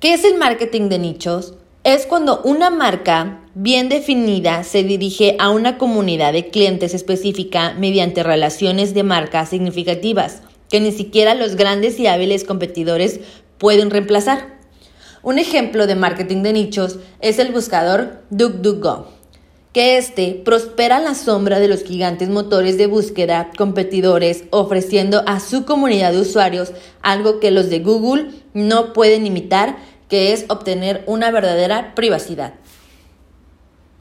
¿Qué es el marketing de nichos? Es cuando una marca bien definida se dirige a una comunidad de clientes específica mediante relaciones de marca significativas que ni siquiera los grandes y hábiles competidores pueden reemplazar. Un ejemplo de marketing de nichos es el buscador DuckDuckGo, que este prospera a la sombra de los gigantes motores de búsqueda competidores, ofreciendo a su comunidad de usuarios algo que los de Google no pueden imitar, que es obtener una verdadera privacidad.